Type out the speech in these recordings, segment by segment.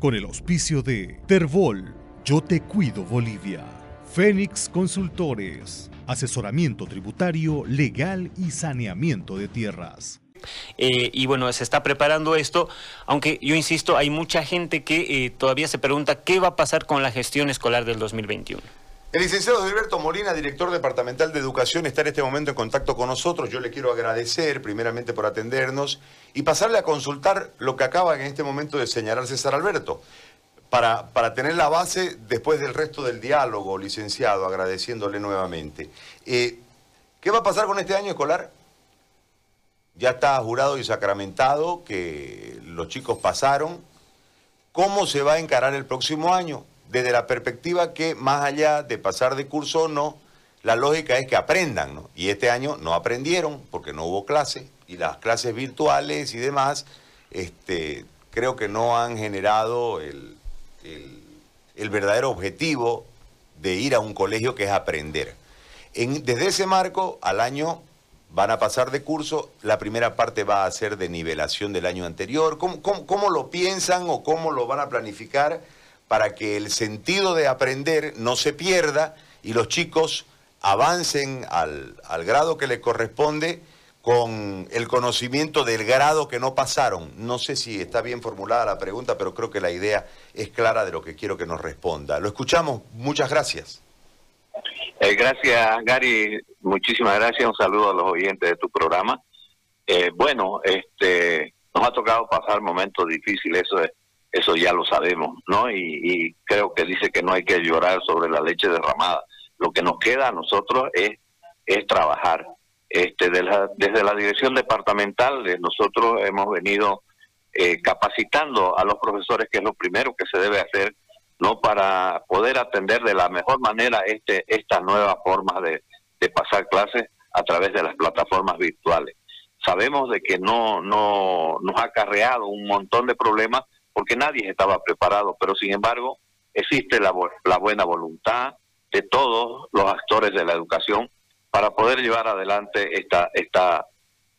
con el auspicio de Terbol, Yo Te Cuido Bolivia, Fénix Consultores, asesoramiento tributario, legal y saneamiento de tierras. Eh, y bueno, se está preparando esto, aunque yo insisto, hay mucha gente que eh, todavía se pregunta qué va a pasar con la gestión escolar del 2021. El licenciado Gilberto Molina, director departamental de educación, está en este momento en contacto con nosotros. Yo le quiero agradecer primeramente por atendernos y pasarle a consultar lo que acaba en este momento de señalar César Alberto. Para, para tener la base después del resto del diálogo, licenciado, agradeciéndole nuevamente. Eh, ¿Qué va a pasar con este año escolar? Ya está jurado y sacramentado que los chicos pasaron. ¿Cómo se va a encarar el próximo año? Desde la perspectiva que más allá de pasar de curso o no, la lógica es que aprendan, ¿no? Y este año no aprendieron porque no hubo clase y las clases virtuales y demás, este, creo que no han generado el, verdadero objetivo de ir a un colegio que es aprender. desde ese marco, al año van a pasar de curso, la primera parte va a ser de nivelación del año anterior. cómo lo piensan o cómo lo van a planificar? Para que el sentido de aprender no se pierda y los chicos avancen al, grado que les corresponde con el conocimiento del grado que no pasaron. No sé si está bien formulada la pregunta, pero creo que la idea es clara de lo que quiero que nos responda. Lo escuchamos. Muchas gracias. Eh, gracias, Gary. Muchísimas gracias. Un saludo a los oyentes de tu programa. Eh, bueno, este, nos ha tocado pasar momentos difíciles. Eso es eso ya lo sabemos, ¿no? Y, creo que dice que no hay que llorar sobre la leche derramada. Lo que nos queda a nosotros es, es trabajar. Este, desde la dirección departamental, eh, nosotros hemos venido eh, capacitando a los profesores, que es lo primero que se debe hacer, ¿no? Para poder atender de la mejor manera este, estas nuevas formas de, de pasar clases a través de las plataformas virtuales. Sabemos de que no, no nos ha acarreado un montón de problemas, porque nadie estaba preparado, pero sin embargo existe la, la buena voluntad de todos los actores de la educación para poder llevar adelante esta, esta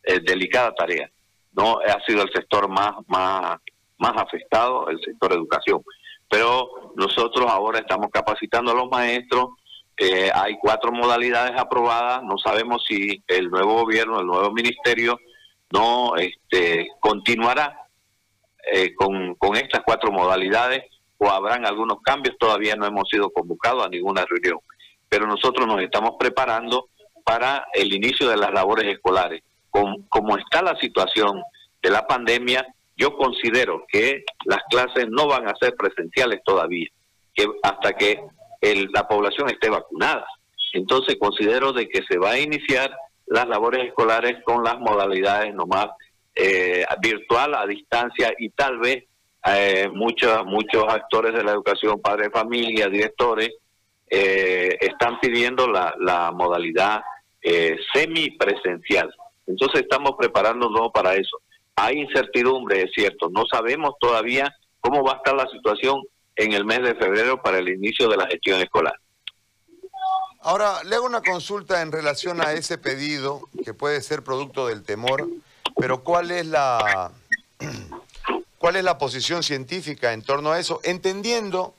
eh, delicada tarea. No ha sido el sector más, más, afectado, el sector educación. Pero nosotros ahora estamos capacitando a los maestros, eh, hay cuatro modalidades aprobadas, no sabemos si el nuevo gobierno, el nuevo ministerio, no este, continuará eh, con, con estas cuatro modalidades o habrán algunos cambios, todavía no hemos sido convocados a ninguna reunión, pero nosotros nos estamos preparando para el inicio de las labores escolares. Con, como está la situación de la pandemia, yo considero que las clases no van a ser presenciales todavía, que hasta que la población esté vacunada. Entonces considero de que se va a iniciar las labores escolares con las modalidades nomás eh, virtual, a distancia y tal vez eh, muchos, muchos actores de la educación, padres de familia, directores, eh, están pidiendo la, la modalidad semipresencial. Entonces estamos preparándonos para eso. Hay incertidumbre, es cierto, no sabemos todavía cómo va a estar la situación en el mes de febrero para el inicio de la gestión escolar. Ahora, le hago una consulta en relación a ese pedido, que puede ser producto del temor pero ¿cuál es la cuál es la posición científica en torno a eso? Entendiendo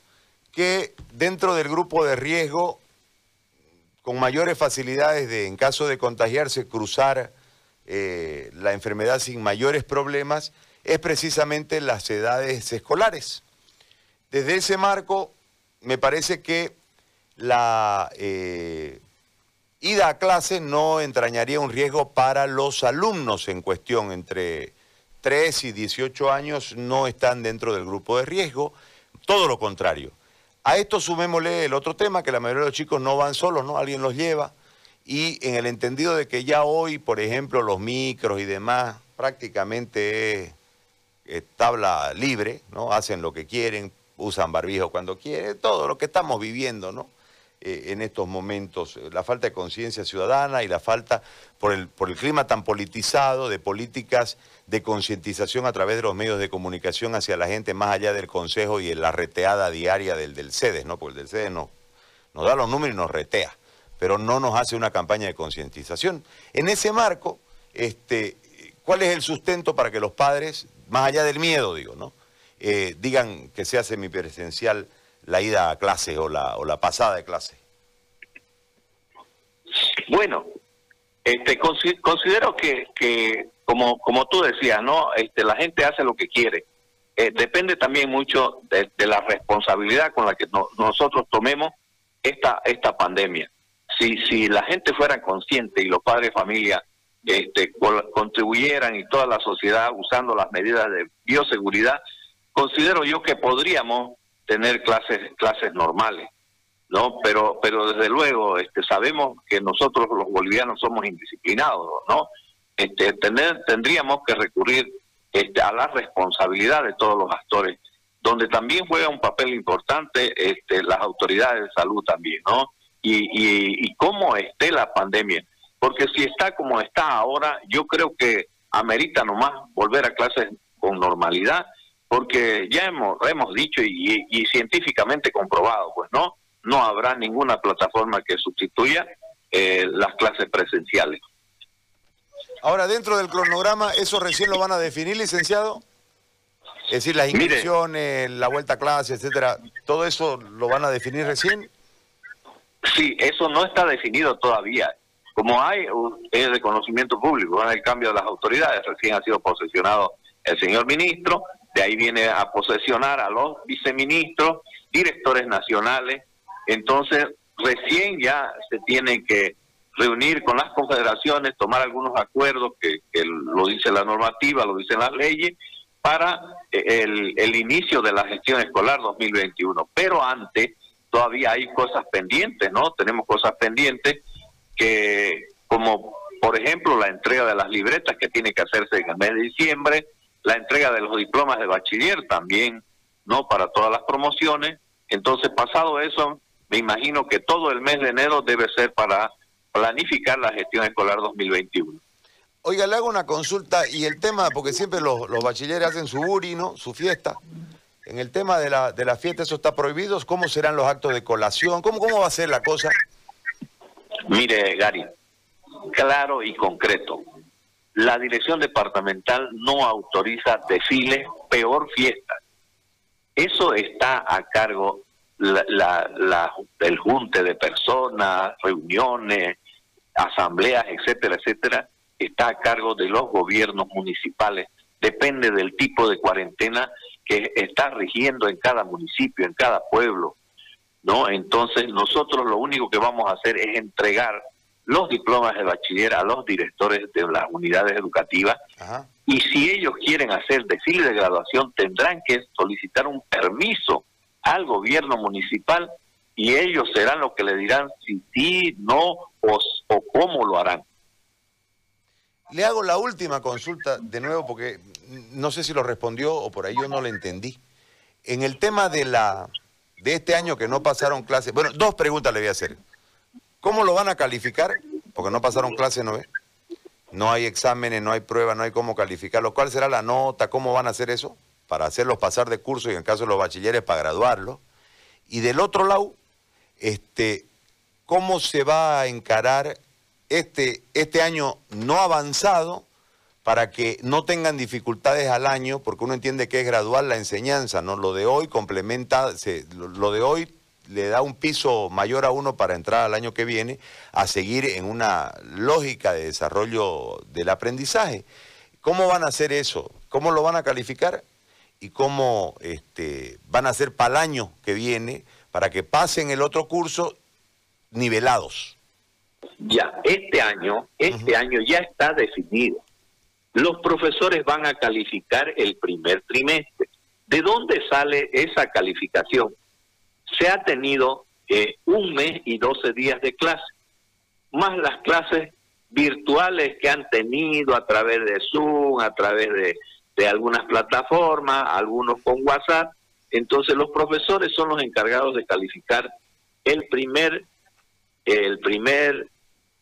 que dentro del grupo de riesgo, con mayores facilidades de, en caso de contagiarse, cruzar eh, la enfermedad sin mayores problemas, es precisamente las edades escolares. Desde ese marco, me parece que la eh, ida a clase no entrañaría un riesgo para los alumnos en cuestión. Entre 3 y 18 años no están dentro del grupo de riesgo, todo lo contrario. A esto sumémosle el otro tema, que la mayoría de los chicos no van solos, ¿no? Alguien los lleva. Y en el entendido de que ya hoy, por ejemplo, los micros y demás, prácticamente es, tabla libre, ¿no? Hacen lo que quieren, usan barbijo cuando quieren, todo lo que estamos viviendo, ¿no? Eh, en estos momentos, eh, la falta de conciencia ciudadana y la falta, por el, por el clima tan politizado, de políticas de concientización a través de los medios de comunicación hacia la gente, más allá del consejo y la reteada diaria del, del CEDES, ¿no? Porque el del CEDES no, nos da los números y nos retea, pero no nos hace una campaña de concientización. En ese marco, este, ¿cuál es el sustento para que los padres, más allá del miedo, digo, ¿no? eh, digan que sea semipresencial la ida a clase o la, o la pasada de clase? Bueno, este, considero que, que como, como tú decías, ¿no? Este, la gente hace lo que quiere. Eh, depende también mucho de, la responsabilidad con la que nosotros tomemos esta, esta pandemia. Si, si la gente fuera consciente y los padres de familia este, contribuyeran y toda la sociedad usando las medidas de bioseguridad, considero yo que podríamos tener clases clases normales, ¿no? Pero pero desde luego este, sabemos que nosotros los bolivianos somos indisciplinados, ¿no? Este, tener, tendríamos que recurrir este, a la responsabilidad de todos los actores, donde también juega un papel importante este, las autoridades de salud también, ¿no? Y, y, y cómo esté la pandemia. Porque si está como está ahora, yo creo que amerita nomás volver a clases con normalidad, porque ya hemos, hemos dicho y, y científicamente comprobado, pues no, no habrá ninguna plataforma que sustituya eh, las clases presenciales. Ahora, dentro del cronograma, ¿eso recién lo van a definir, licenciado? Es decir, las inscripciones, la vuelta a clase, etcétera, ¿todo eso lo van a definir recién? Sí, eso no está definido todavía. Como hay es de conocimiento público, el cambio de las autoridades, recién ha sido posesionado el señor ministro, de ahí viene a posesionar a los viceministros, directores nacionales, entonces recién ya se tiene que reunir con las confederaciones, tomar algunos acuerdos que, lo dice la normativa, lo dicen las leyes, para eh, el, el inicio de la gestión escolar 2021. Pero antes todavía hay cosas pendientes, ¿no? Tenemos cosas pendientes que, como por ejemplo la entrega de las libretas que tiene que hacerse en el mes de diciembre, la entrega de los diplomas de bachiller también, ¿no? Para todas las promociones. Entonces, pasado eso, me imagino que todo el mes de enero debe ser para planificar la gestión escolar 2021. Oiga, le hago una consulta y el tema, porque siempre los, los bachilleres hacen su uri, Su fiesta. En el tema de la, de la fiesta, ¿eso está prohibido? ¿Cómo serán los actos de colación? ¿Cómo, cómo va a ser la cosa? Mire, Gary, claro y concreto. La dirección departamental no autoriza desfiles, peor fiesta. Eso está a cargo la, la, del junte de personas, reuniones, asambleas, etcétera, etcétera, está a cargo de los gobiernos municipales. Depende del tipo de cuarentena que está rigiendo en cada municipio, en cada pueblo. ¿no? Entonces nosotros lo único que vamos a hacer es entregar los diplomas de bachiller a los directores de las unidades educativas y si ellos quieren hacer desfile de graduación tendrán que solicitar un permiso al gobierno municipal y ellos serán los que le dirán si sí, no o, o cómo lo harán. Le hago la última consulta de nuevo porque no sé si lo respondió o por ahí yo no lo entendí. En el tema de la de este año que no pasaron clases, bueno, dos preguntas le voy a hacer. ¿Cómo lo van a calificar? Porque no pasaron clases, ¿no? No hay exámenes, no hay pruebas, no hay cómo calificarlo. ¿Cuál será la nota? ¿Cómo van a hacer eso? Para hacerlos pasar de curso y en caso de los bachilleres para graduarlos. Y del otro lado, este, ¿cómo se va a encarar este, este año no avanzado para que no tengan dificultades al año, porque uno entiende que es gradual la enseñanza, ¿no? Lo de hoy complementa, lo, de hoy le da un piso mayor a uno para entrar al año que viene a seguir en una lógica de desarrollo del aprendizaje. ¿Cómo van a hacer eso? ¿Cómo lo van a calificar? ¿Y cómo este, van a hacer para el año que viene para que pasen el otro curso nivelados? Ya, este año, este año ya está definido los profesores van a calificar el primer trimestre. ¿De dónde sale esa calificación? Se ha tenido eh, un mes y doce días de clase, más las clases virtuales que han tenido a través de Zoom, a través de, de algunas plataformas, algunos con WhatsApp. Entonces los profesores son los encargados de calificar el primer el primer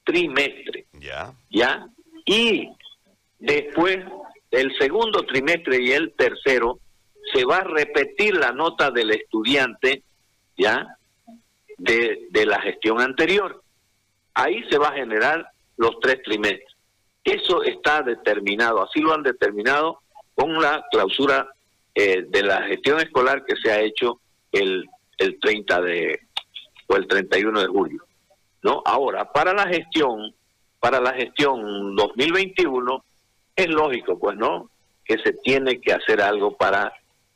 trimestre. Ya. ¿Ya? Y Después, el segundo trimestre y el tercero, se va a repetir la nota del estudiante, ¿ya? De, la gestión anterior. Ahí se va a generar los tres trimestres. Eso está determinado, así lo han determinado con la clausura eh, de la gestión escolar que se ha hecho el, el 30 de o el 31 de julio. ¿no? Ahora, para la gestión, para la gestión 2021, es lógico, pues, ¿no? Que se tiene que hacer algo para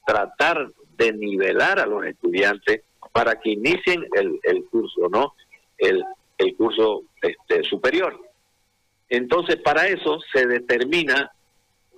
tratar de nivelar a los estudiantes para que inicien el, el curso, ¿no? El, curso este, superior. Entonces, para eso se determina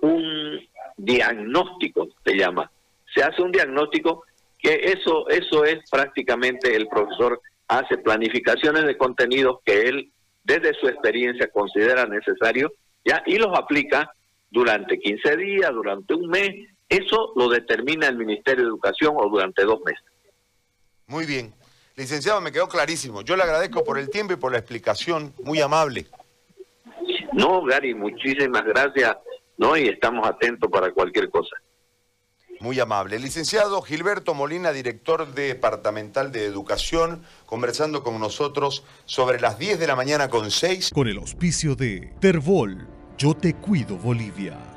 un diagnóstico, se llama. Se hace un diagnóstico que eso, eso es prácticamente el profesor hace planificaciones de contenidos que él desde su experiencia considera necesario ya y los aplica durante 15 días, durante un mes. Eso lo determina el Ministerio de Educación o durante dos meses. Muy bien. Licenciado, me quedó clarísimo. Yo le agradezco por el tiempo y por la explicación. Muy amable. No, Gary, muchísimas gracias. ¿no? Y estamos atentos para cualquier cosa. Muy amable. Licenciado Gilberto Molina, director departamental de Educación, conversando con nosotros sobre las 10 de la mañana con 6. Con el auspicio de Terbol, Yo Te Cuido Bolivia.